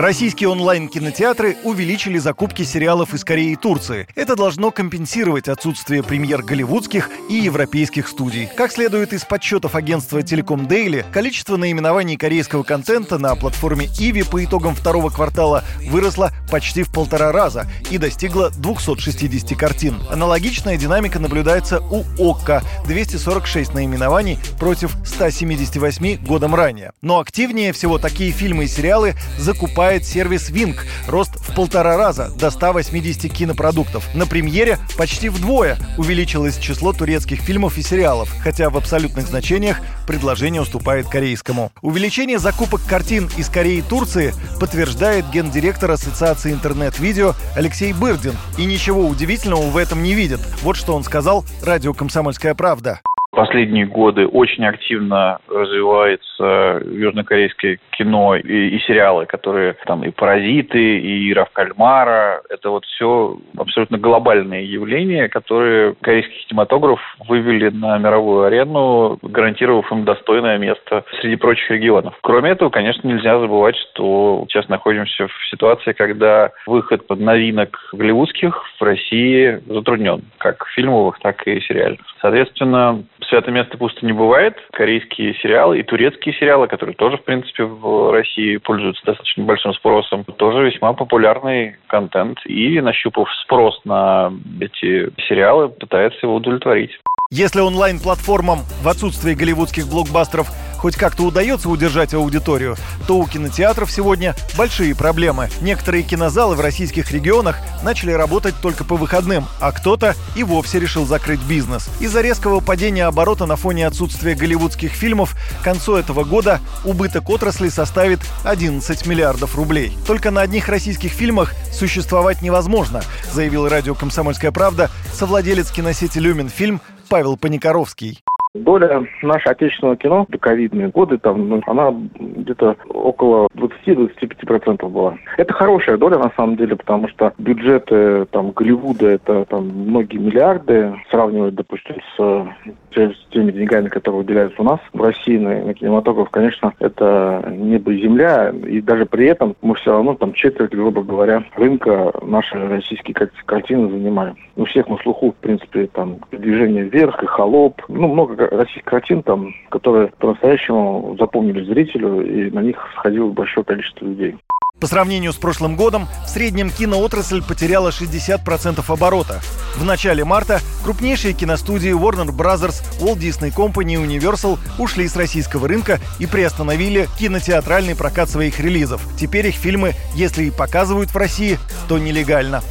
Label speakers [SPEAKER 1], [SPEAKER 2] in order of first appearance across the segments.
[SPEAKER 1] Российские онлайн-кинотеатры увеличили закупки сериалов из Кореи и Турции. Это должно компенсировать отсутствие премьер голливудских и европейских студий. Как следует из подсчетов агентства Telecom Daily, количество наименований корейского контента на платформе Иви по итогам второго квартала выросло почти в полтора раза и достигло 260 картин. Аналогичная динамика наблюдается у ОККО – 246 наименований против 178 годом ранее. Но активнее всего такие фильмы и сериалы закупают покупает сервис Wing. Рост в полтора раза до 180 кинопродуктов. На премьере почти вдвое увеличилось число турецких фильмов и сериалов, хотя в абсолютных значениях предложение уступает корейскому. Увеличение закупок картин из Кореи и Турции подтверждает гендиректор Ассоциации интернет-видео Алексей Бырдин. И ничего удивительного в этом не видит. Вот что он сказал радио «Комсомольская правда»
[SPEAKER 2] последние годы очень активно развивается южнокорейское кино и, и сериалы, которые там и «Паразиты», и «Ира в кальмара». Это вот все абсолютно глобальные явления, которые корейский кинематограф вывели на мировую арену, гарантировав им достойное место среди прочих регионов. Кроме этого, конечно, нельзя забывать, что сейчас находимся в ситуации, когда выход новинок голливудских в России затруднен, как фильмовых, так и сериальных. Соответственно, свято место пусто не бывает. Корейские сериалы и турецкие сериалы, которые тоже, в принципе, в России пользуются достаточно большим спросом, тоже весьма популярный контент. И, нащупав спрос на эти сериалы, пытается его удовлетворить.
[SPEAKER 1] Если онлайн-платформам в отсутствие голливудских блокбастеров хоть как-то удается удержать аудиторию, то у кинотеатров сегодня большие проблемы. Некоторые кинозалы в российских регионах начали работать только по выходным, а кто-то и вовсе решил закрыть бизнес. Из-за резкого падения оборота на фоне отсутствия голливудских фильмов к концу этого года убыток отрасли составит 11 миллиардов рублей. Только на одних российских фильмах существовать невозможно, заявил радио «Комсомольская правда» совладелец киносети «Люминфильм» Павел Паникоровский.
[SPEAKER 3] Доля нашего отечественного кино в ковидные годы, там, ну, она где-то около 20-25% была. Это хорошая доля, на самом деле, потому что бюджеты там, Голливуда, это там, многие миллиарды, сравнивать, допустим, с, с теми деньгами, которые выделяются у нас в России на, на кинематограф, конечно, это небо и земля, и даже при этом мы все равно там четверть, грубо говоря, рынка наши российские картины занимаем. У всех на слуху, в принципе, там, движение вверх и холоп, ну, много российских картин, там, которые по-настоящему запомнили зрителю, и на них сходило большое количество людей.
[SPEAKER 1] По сравнению с прошлым годом, в среднем киноотрасль потеряла 60% оборота. В начале марта крупнейшие киностудии Warner Bros., Walt Disney Company и Universal ушли с российского рынка и приостановили кинотеатральный прокат своих релизов. Теперь их фильмы, если и показывают в России, то нелегально.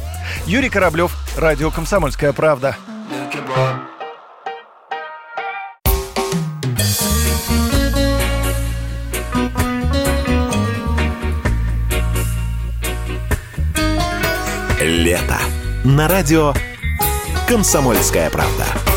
[SPEAKER 1] Юрий Кораблев, Радио «Комсомольская правда».
[SPEAKER 4] Лето. На радио «Комсомольская правда».